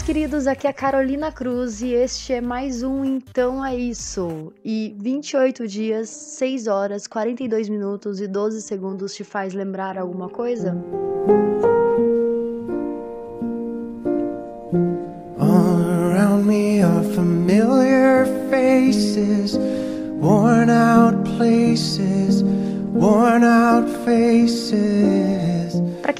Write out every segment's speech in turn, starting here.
meus queridos, aqui é a Carolina Cruz e este é mais um Então é Isso. E 28 dias, 6 horas, 42 minutos e 12 segundos te faz lembrar alguma coisa? All around me are familiar faces, worn out places, worn out faces.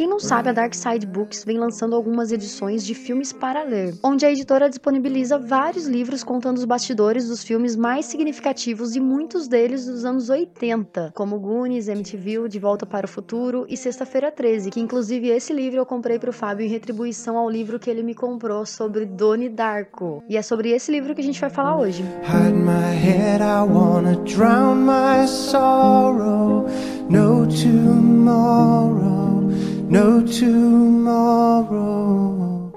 Quem não sabe, a Dark Side Books vem lançando algumas edições de filmes para ler, onde a editora disponibiliza vários livros contando os bastidores dos filmes mais significativos e muitos deles dos anos 80, como Goonies, MTV, De Volta para o Futuro e Sexta-feira 13, que inclusive esse livro eu comprei para o Fábio em retribuição ao livro que ele me comprou sobre Donnie Darko. E é sobre esse livro que a gente vai falar hoje. Hide my head, I wanna drown my sorrow, no tomorrow. No tomorrow.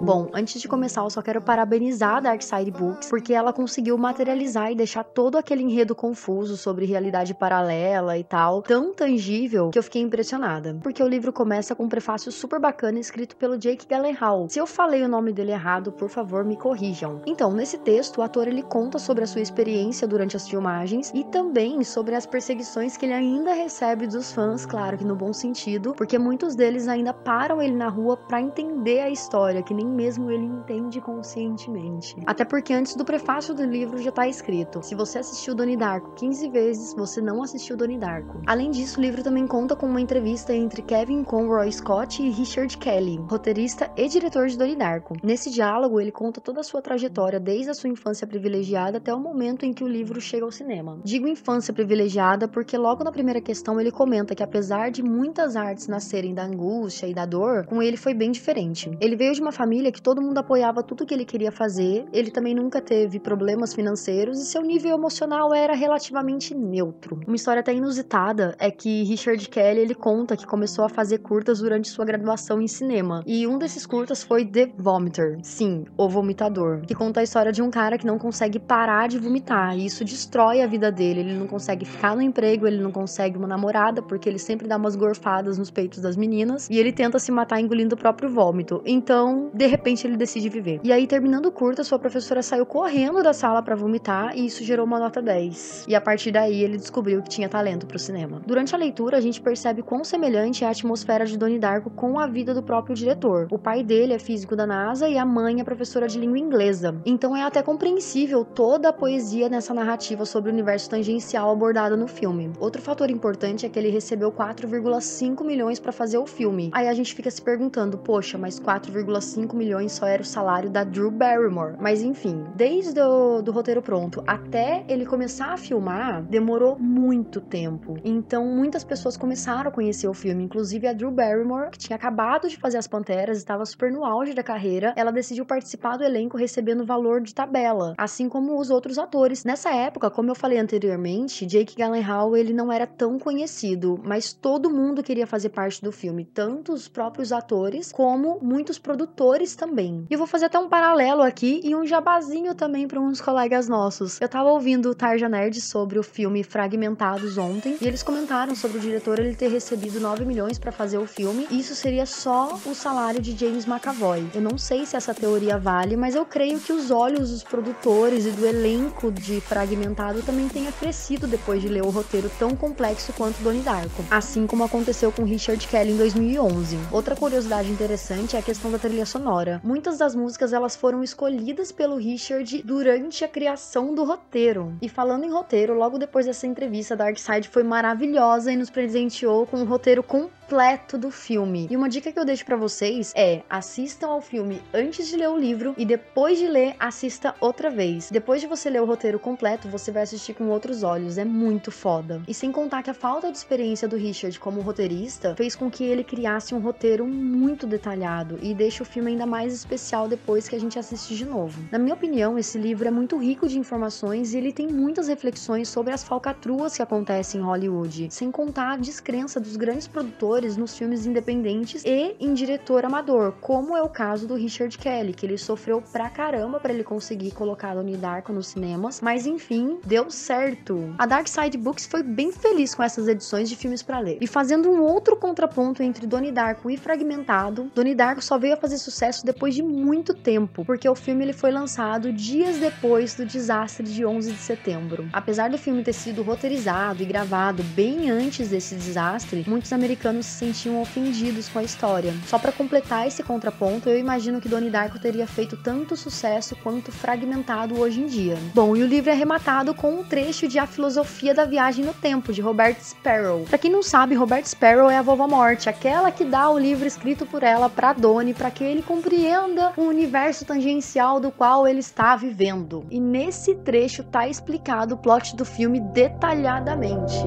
Bom, antes de começar, eu só quero parabenizar a Dark Side Books, porque ela conseguiu materializar e deixar todo aquele enredo confuso sobre realidade paralela e tal, tão tangível que eu fiquei impressionada. Porque o livro começa com um prefácio super bacana escrito pelo Jake Gyllenhaal. Se eu falei o nome dele errado, por favor, me corrijam. Então, nesse texto, o ator ele conta sobre a sua experiência durante as filmagens e também sobre as perseguições que ele ainda recebe dos fãs, claro que no bom sentido, porque muitos deles ainda param ele na rua para entender a história, que nem mesmo ele entende conscientemente. Até porque antes do prefácio do livro já está escrito: se você assistiu Donnie Darko 15 vezes, você não assistiu Donnie Darko. Além disso, o livro também conta com uma entrevista entre Kevin Conroy Scott e Richard Kelly, roteirista e diretor de Donnie Darko. Nesse diálogo, ele conta toda a sua trajetória desde a sua infância privilegiada até o momento em que o livro chega ao cinema. Digo infância privilegiada porque logo na primeira questão ele comenta que apesar de muitas artes nascerem da angústia e da dor, com ele foi bem diferente. Ele veio de uma família família que todo mundo apoiava tudo que ele queria fazer. Ele também nunca teve problemas financeiros e seu nível emocional era relativamente neutro. Uma história até inusitada é que Richard Kelly ele conta que começou a fazer curtas durante sua graduação em cinema. E um desses curtas foi The Vomiter, sim, o vomitador, que conta a história de um cara que não consegue parar de vomitar e isso destrói a vida dele. Ele não consegue ficar no emprego, ele não consegue uma namorada porque ele sempre dá umas gorfadas nos peitos das meninas e ele tenta se matar engolindo o próprio vômito. Então, de repente ele decide viver. E aí, terminando o curta, sua professora saiu correndo da sala para vomitar e isso gerou uma nota 10. E a partir daí ele descobriu que tinha talento pro cinema. Durante a leitura, a gente percebe quão semelhante é a atmosfera de Donnie Darko com a vida do próprio diretor. O pai dele é físico da NASA e a mãe é professora de língua inglesa. Então é até compreensível toda a poesia nessa narrativa sobre o universo tangencial abordado no filme. Outro fator importante é que ele recebeu 4,5 milhões para fazer o filme. Aí a gente fica se perguntando, poxa, mas 4,5 milhões milhões só era o salário da Drew Barrymore. Mas enfim, desde o do roteiro pronto até ele começar a filmar, demorou muito tempo. Então muitas pessoas começaram a conhecer o filme, inclusive a Drew Barrymore, que tinha acabado de fazer As Panteras, estava super no auge da carreira, ela decidiu participar do elenco recebendo valor de tabela, assim como os outros atores. Nessa época, como eu falei anteriormente, Jake Gyllenhaal ele não era tão conhecido, mas todo mundo queria fazer parte do filme, tanto os próprios atores como muitos produtores também. E eu vou fazer até um paralelo aqui e um jabazinho também para uns colegas nossos. Eu tava ouvindo o Tarja Nerd sobre o filme Fragmentados ontem e eles comentaram sobre o diretor ele ter recebido 9 milhões para fazer o filme. E isso seria só o salário de James McAvoy. Eu não sei se essa teoria vale, mas eu creio que os olhos dos produtores e do elenco de Fragmentado também tenha crescido depois de ler o roteiro tão complexo quanto Donnie Darko, assim como aconteceu com Richard Kelly em 2011. Outra curiosidade interessante é a questão da trilha sonora sonora. Muitas das músicas elas foram escolhidas pelo Richard durante a criação do roteiro. E falando em roteiro, logo depois dessa entrevista, Darkseid foi maravilhosa e nos presenteou com um roteiro completo do filme. E uma dica que eu deixo para vocês é: assistam ao filme antes de ler o livro e depois de ler, assista outra vez. Depois de você ler o roteiro completo, você vai assistir com outros olhos. É muito foda. E sem contar que a falta de experiência do Richard como roteirista fez com que ele criasse um roteiro muito detalhado e deixa o filme ainda mais especial depois que a gente assiste de novo. Na minha opinião, esse livro é muito rico de informações e ele tem muitas reflexões sobre as falcatruas que acontecem em Hollywood, sem contar a descrença dos grandes produtores nos filmes independentes e em diretor amador, como é o caso do Richard Kelly, que ele sofreu pra caramba para ele conseguir colocar Donnie Darko nos cinemas, mas enfim, deu certo. A Dark Side Books foi bem feliz com essas edições de filmes para ler. E fazendo um outro contraponto entre Donnie Darko e Fragmentado, Donnie Darko só veio a fazer sucesso sucesso depois de muito tempo, porque o filme ele foi lançado dias depois do desastre de 11 de setembro. Apesar do filme ter sido roteirizado e gravado bem antes desse desastre, muitos americanos se sentiam ofendidos com a história. Só para completar esse contraponto, eu imagino que Donnie Darko teria feito tanto sucesso quanto fragmentado hoje em dia. Bom, e o livro é rematado com um trecho de A Filosofia da Viagem no Tempo, de Robert Sparrow. Para quem não sabe, Robert Sparrow é a vovó morte, aquela que dá o livro escrito por ela para Donnie para que ele compreenda o universo tangencial do qual ele está vivendo. E nesse trecho tá explicado o plot do filme detalhadamente.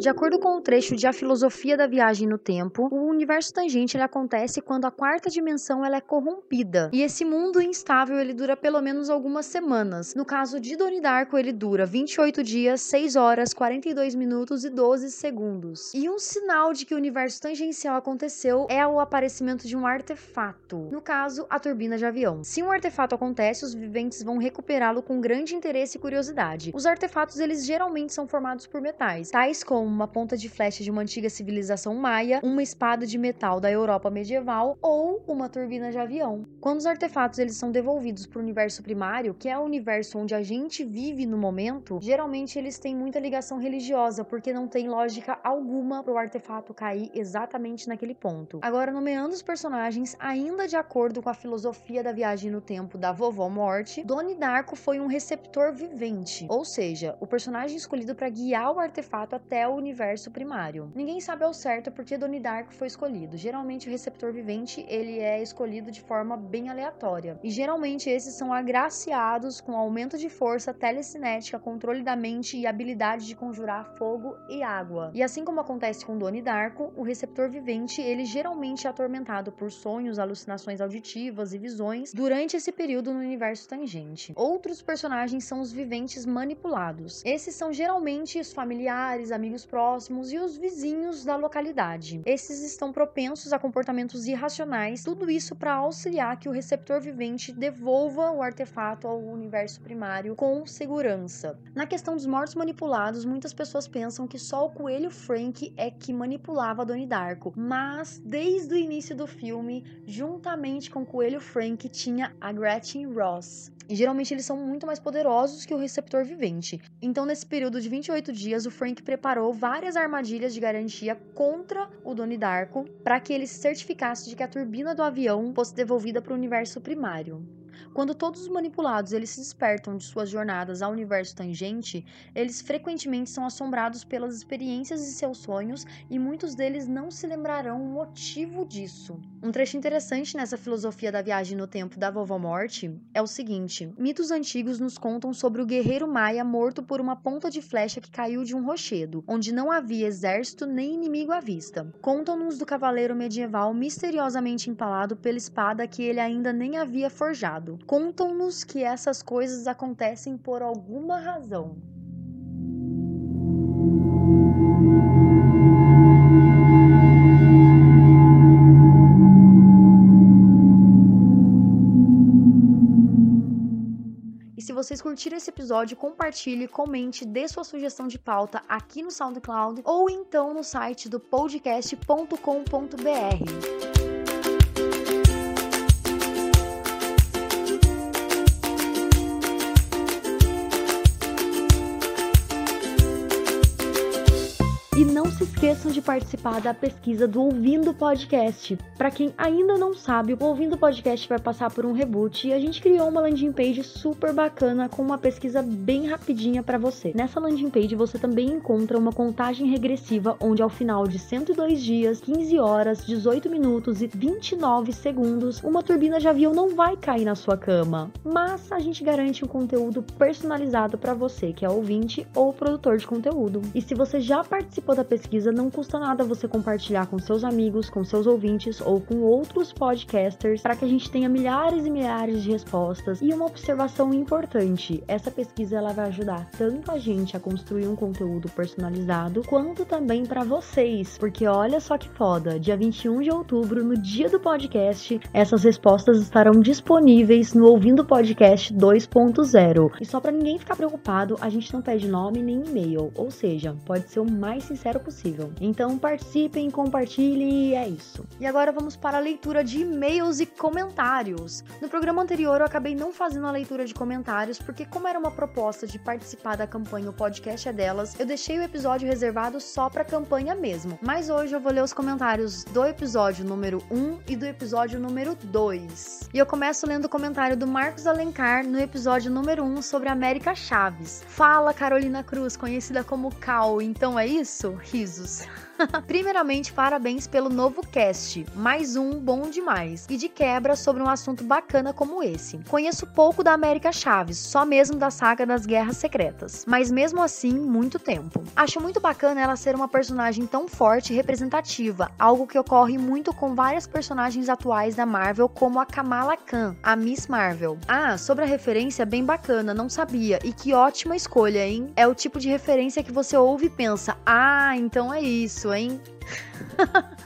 De acordo com o trecho de A Filosofia da Viagem no Tempo, o universo tangente ele acontece quando a quarta dimensão ela é corrompida. E esse mundo instável ele dura pelo menos algumas semanas. No caso de Donnie Darko, ele dura 28 dias, 6 horas, 42 minutos e 12 segundos. E um sinal de que o universo tangencial aconteceu é o aparecimento de um artefato. No caso, a turbina de avião. Se um artefato acontece, os viventes vão recuperá-lo com grande interesse e curiosidade. Os artefatos eles geralmente são formados por metais, tais como uma ponta de flecha de uma antiga civilização maia, uma espada de metal da Europa medieval ou uma turbina de avião. Quando os artefatos eles são devolvidos para o universo primário, que é o universo onde a gente vive no momento, geralmente eles têm muita ligação religiosa, porque não tem lógica alguma para o artefato cair exatamente naquele ponto. Agora, nomeando os personagens, ainda de acordo com a filosofia da viagem no tempo da vovó Morte, Donnie Darko foi um receptor vivente, ou seja, o personagem escolhido para guiar o artefato até o universo primário. Ninguém sabe ao certo por que Donnie Darko foi escolhido. Geralmente o receptor vivente ele é escolhido de forma bem aleatória. E geralmente esses são agraciados com aumento de força, telecinética, controle da mente e habilidade de conjurar fogo e água. E assim como acontece com Donnie Darko, o receptor vivente ele geralmente é atormentado por sonhos, alucinações auditivas e visões durante esse período no universo tangente. Outros personagens são os viventes manipulados. Esses são geralmente os familiares, amigos próximos e os vizinhos da localidade. Esses estão propensos a comportamentos irracionais, tudo isso para auxiliar que o receptor vivente devolva o artefato ao universo primário com segurança. Na questão dos mortos manipulados, muitas pessoas pensam que só o coelho Frank é que manipulava Donnie Darko, mas desde o início do filme, juntamente com o coelho Frank, tinha a Gretchen Ross. E geralmente eles são muito mais poderosos que o receptor vivente. Então, nesse período de 28 dias, o Frank preparou várias armadilhas de garantia contra o Donnie Darko para que ele se certificasse de que a turbina do avião fosse devolvida para o universo primário. Quando todos os manipulados eles se despertam de suas jornadas ao universo tangente, eles frequentemente são assombrados pelas experiências e seus sonhos e muitos deles não se lembrarão o motivo disso. Um trecho interessante nessa filosofia da viagem no tempo da vovó morte é o seguinte: mitos antigos nos contam sobre o guerreiro maia morto por uma ponta de flecha que caiu de um rochedo, onde não havia exército nem inimigo à vista. Contam-nos do cavaleiro medieval misteriosamente empalado pela espada que ele ainda nem havia forjado contam-nos que essas coisas acontecem por alguma razão. E se vocês curtiram esse episódio, compartilhe, comente, dê sua sugestão de pauta aqui no SoundCloud ou então no site do podcast.com.br. esqueçam de participar da pesquisa do Ouvindo Podcast. Para quem ainda não sabe, o Ouvindo Podcast vai passar por um reboot e a gente criou uma landing page super bacana com uma pesquisa bem rapidinha para você. Nessa landing page você também encontra uma contagem regressiva onde ao final de 102 dias, 15 horas, 18 minutos e 29 segundos, uma turbina de avião não vai cair na sua cama, mas a gente garante um conteúdo personalizado para você que é ouvinte ou produtor de conteúdo. E se você já participou da pesquisa, não custa nada você compartilhar com seus amigos, com seus ouvintes ou com outros podcasters para que a gente tenha milhares e milhares de respostas. E uma observação importante: essa pesquisa ela vai ajudar tanto a gente a construir um conteúdo personalizado, quanto também para vocês, porque olha só que foda, dia 21 de outubro, no dia do podcast, essas respostas estarão disponíveis no Ouvindo Podcast 2.0. E só para ninguém ficar preocupado, a gente não pede nome nem e-mail, ou seja, pode ser o mais sincero possível. Então participem, compartilhem e é isso. E agora vamos para a leitura de e-mails e comentários. No programa anterior eu acabei não fazendo a leitura de comentários porque como era uma proposta de participar da campanha O Podcast é Delas, eu deixei o episódio reservado só para campanha mesmo. Mas hoje eu vou ler os comentários do episódio número 1 e do episódio número 2. E eu começo lendo o comentário do Marcos Alencar no episódio número 1 sobre América Chaves. Fala Carolina Cruz, conhecida como Cal, então é isso? Risos. Jesus. Primeiramente, parabéns pelo novo cast, mais um bom demais, e de quebra sobre um assunto bacana como esse. Conheço pouco da América Chaves, só mesmo da saga das Guerras Secretas, mas mesmo assim, muito tempo. Acho muito bacana ela ser uma personagem tão forte e representativa, algo que ocorre muito com várias personagens atuais da Marvel, como a Kamala Khan, a Miss Marvel. Ah, sobre a referência, bem bacana, não sabia, e que ótima escolha, hein? É o tipo de referência que você ouve e pensa: ah, então é isso hein?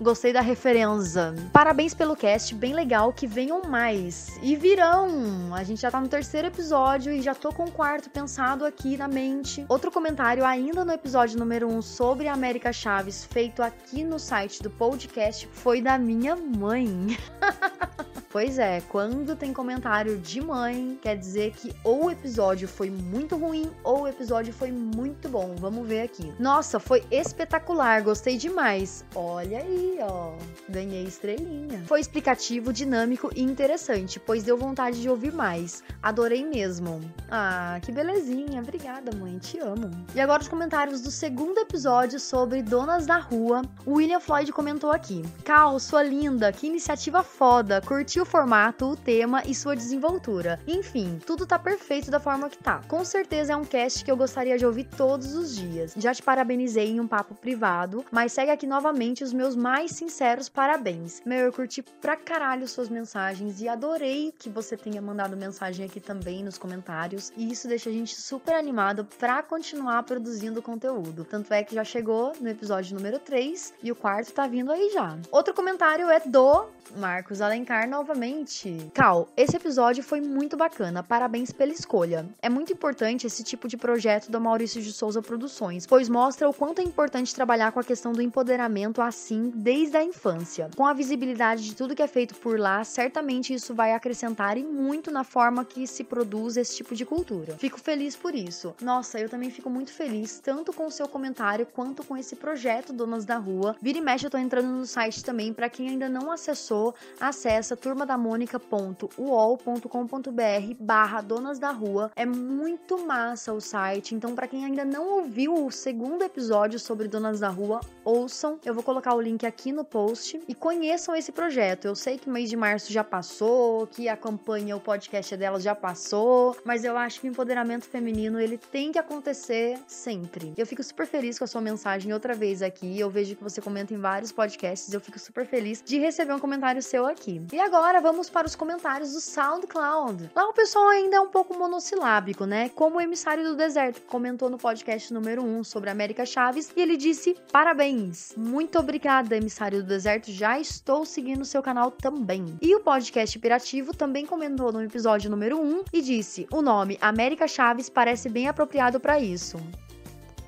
Gostei da referência. Parabéns pelo cast, bem legal, que venham mais. E virão! A gente já tá no terceiro episódio e já tô com o quarto pensado aqui na mente. Outro comentário ainda no episódio número 1 um, sobre a América Chaves, feito aqui no site do podcast, foi da minha mãe. Pois é, quando tem comentário de mãe, quer dizer que ou o episódio foi muito ruim ou o episódio foi muito bom. Vamos ver aqui. Nossa, foi espetacular, gostei demais. Olha aí, ó, ganhei estrelinha. Foi explicativo, dinâmico e interessante, pois deu vontade de ouvir mais. Adorei mesmo. Ah, que belezinha. Obrigada, mãe, te amo. E agora os comentários do segundo episódio sobre Donas da Rua. O William Floyd comentou aqui: Cal, sua linda, que iniciativa foda. Curtiu o formato, o tema e sua desenvoltura. Enfim, tudo tá perfeito da forma que tá. Com certeza é um cast que eu gostaria de ouvir todos os dias. Já te parabenizei em um papo privado, mas segue aqui novamente os meus mais sinceros parabéns. Meu, eu curti pra caralho suas mensagens e adorei que você tenha mandado mensagem aqui também nos comentários. E isso deixa a gente super animado para continuar produzindo conteúdo. Tanto é que já chegou no episódio número 3 e o quarto tá vindo aí já. Outro comentário é do Marcos Alencar novamente. Cal, esse episódio foi muito bacana, parabéns pela escolha. É muito importante esse tipo de projeto do Maurício de Souza Produções, pois mostra o quanto é importante trabalhar com a questão do empoderamento assim desde a infância. Com a visibilidade de tudo que é feito por lá, certamente isso vai acrescentar e muito na forma que se produz esse tipo de cultura. Fico feliz por isso. Nossa, eu também fico muito feliz, tanto com o seu comentário quanto com esse projeto Donas da Rua. Vira e mexe, eu tô entrando no site também, para quem ainda não acessou, acessa turmadamônica.uol.com.br barra Donas da Rua. É muito massa o site, então para quem ainda não ouviu o segundo episódio sobre Donas da Rua, ouçam. Eu vou colocar o link aqui no post e conheçam esse projeto. Eu sei que o mês de março já passou, que a campanha, o podcast delas já passou, mas eu acho que o empoderamento feminino ele tem que acontecer sempre. Eu fico super feliz com a sua mensagem outra vez aqui. Eu vejo que você comenta em vários podcasts. Eu fico super feliz de receber um comentário seu aqui. E agora vamos para os comentários do SoundCloud. Lá o pessoal ainda é um pouco monossilábico, né? Como o emissário do deserto comentou no podcast número 1 sobre América Chaves e ele disse: "Parabéns. Muito obrigada, emissário do deserto. Já estou seguindo seu canal também." E o podcast Pirativo também comentou no episódio número 1 e disse: "O nome América Chaves parece bem apropriado para isso."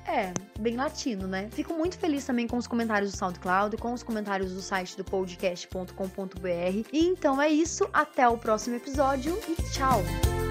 É, bem latino, né? Fico muito feliz também com os comentários do SoundCloud, com os comentários do site do podcast.com.br. E então é isso, até o próximo episódio e tchau!